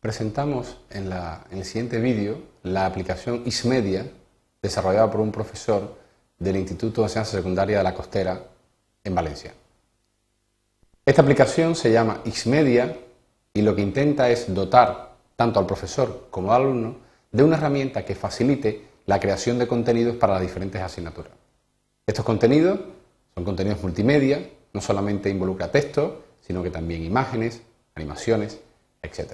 presentamos en, el siguiente vídeo la aplicación Xmedia desarrollada por un profesor del Instituto de Enseñanza Secundaria de la Costera en Valencia. Esta aplicación se llama Xmedia y lo que intenta es dotar tanto al profesor como al alumno de una herramienta que facilite la creación de contenidos para las diferentes asignaturas. Estos contenidos son contenidos multimedia, no solamente involucra texto, sino que también imágenes, animaciones, etc.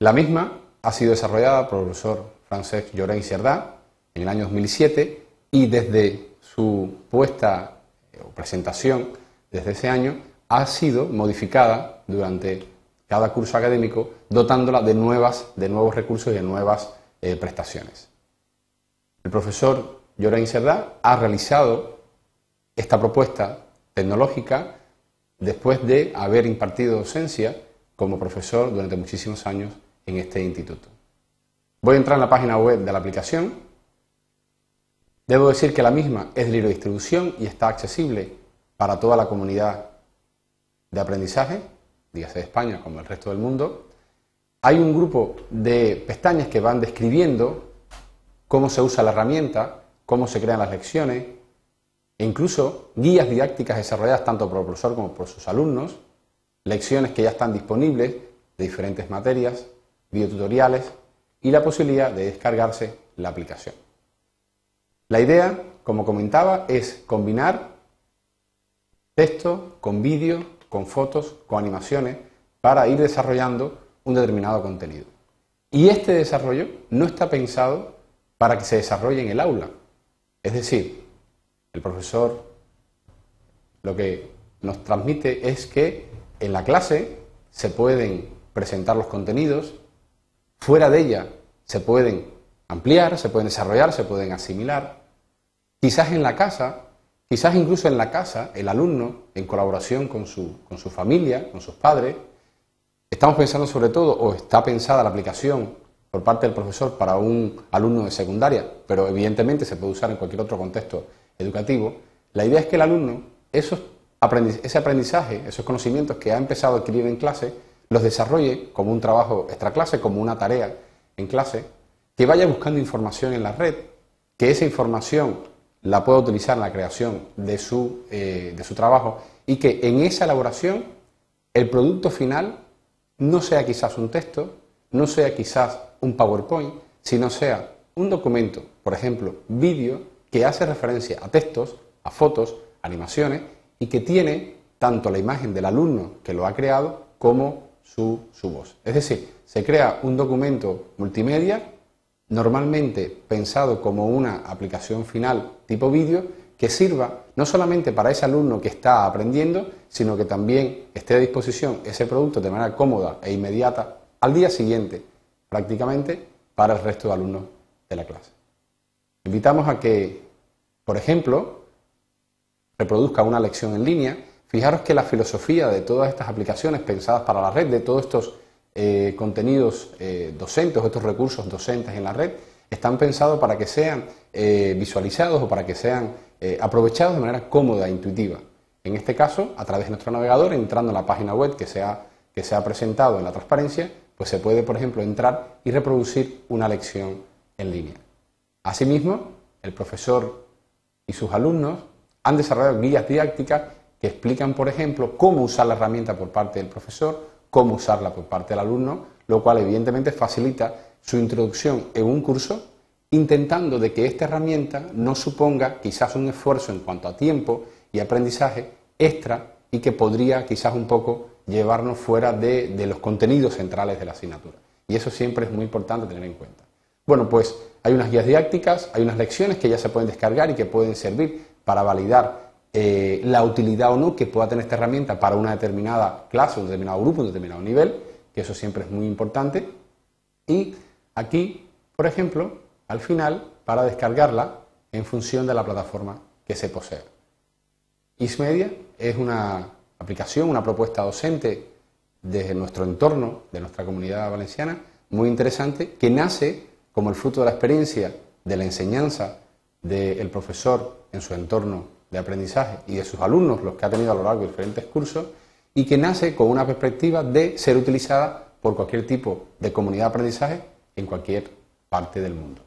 La misma ha sido desarrollada por el profesor Francesc Llorén Cerdá en el año 2007 y desde su puesta eh, o presentación desde ese año ha sido modificada durante cada curso académico, dotándola de, nuevas, de nuevos recursos y de nuevas eh, prestaciones. El profesor Llorén Cerdá ha realizado esta propuesta tecnológica después de haber impartido docencia como profesor durante muchísimos años en este instituto. Voy a entrar en la página web de la aplicación. Debo decir que la misma es de libre distribución y está accesible para toda la comunidad de aprendizaje, dígase de España como el resto del mundo. Hay un grupo de pestañas que van describiendo cómo se usa la herramienta, cómo se crean las lecciones, e incluso guías didácticas desarrolladas tanto por el profesor como por sus alumnos, lecciones que ya están disponibles de diferentes materias, videotutoriales y la posibilidad de descargarse la aplicación. La idea, como comentaba, es combinar texto con vídeo, con fotos, con animaciones, para ir desarrollando un determinado contenido. Y este desarrollo no está pensado para que se desarrolle en el aula. Es decir, el profesor lo que nos transmite es que en la clase se pueden presentar los contenidos, fuera de ella se pueden ampliar, se pueden desarrollar, se pueden asimilar. Quizás en la casa, quizás incluso en la casa, el alumno, en colaboración con su, con su familia, con sus padres, estamos pensando sobre todo, o está pensada la aplicación por parte del profesor para un alumno de secundaria, pero evidentemente se puede usar en cualquier otro contexto educativo, la idea es que el alumno esos ese aprendizaje, esos conocimientos que ha empezado a adquirir en clase, los desarrolle como un trabajo extra clase, como una tarea en clase, que vaya buscando información en la red, que esa información la pueda utilizar en la creación de su, eh, de su trabajo y que en esa elaboración el producto final no sea quizás un texto, no sea quizás un PowerPoint, sino sea un documento, por ejemplo, vídeo, que hace referencia a textos, a fotos, animaciones y que tiene tanto la imagen del alumno que lo ha creado como su, voz. Es decir, se crea un documento multimedia normalmente pensado como una aplicación final tipo vídeo que sirva no solamente para ese alumno que está aprendiendo, sino que también esté a disposición ese producto de manera cómoda e inmediata al día siguiente, prácticamente para el resto de alumnos de la clase. Invitamos a que, por ejemplo, reproduzca una lección en línea. Fijaros que la filosofía de todas estas aplicaciones pensadas para la red, de todos estos eh, contenidos eh, docentes o estos recursos docentes en la red, están pensados para que sean eh, visualizados o para que sean aprovechados de manera cómoda e intuitiva. En este caso, a través de nuestro navegador, entrando en la página web que se ha, que se ha presentado en la transparencia, pues se puede, por ejemplo, entrar y reproducir una lección en línea. Asimismo, el profesor y sus alumnos han desarrollado guías didácticas que explican, por ejemplo, cómo usar la herramienta por parte del profesor, cómo usarla por parte del alumno, lo cual evidentemente facilita su introducción en un curso, intentando de que esta herramienta no suponga quizás un esfuerzo en cuanto a tiempo y aprendizaje extra y que podría quizás un poco llevarnos fuera de, de los contenidos centrales de la asignatura. Y eso siempre es muy importante tener en cuenta. Bueno, pues hay unas guías didácticas, hay unas lecciones que ya se pueden descargar y que pueden servir para validar eh, la utilidad o no que pueda tener esta herramienta para una determinada clase, un determinado grupo, un determinado nivel, que eso siempre es muy importante. Y aquí, por ejemplo, al final, para descargarla en función de la plataforma que se posee. Ismedia es una aplicación, una propuesta docente desde nuestro entorno, de nuestra comunidad valenciana, muy interesante, que nace como el fruto de la experiencia de la enseñanza del profesor en su entorno de aprendizaje y de sus alumnos, los que ha tenido a lo largo de diferentes cursos, y que nace con una perspectiva de ser utilizada por cualquier tipo de comunidad de aprendizaje en cualquier parte del mundo.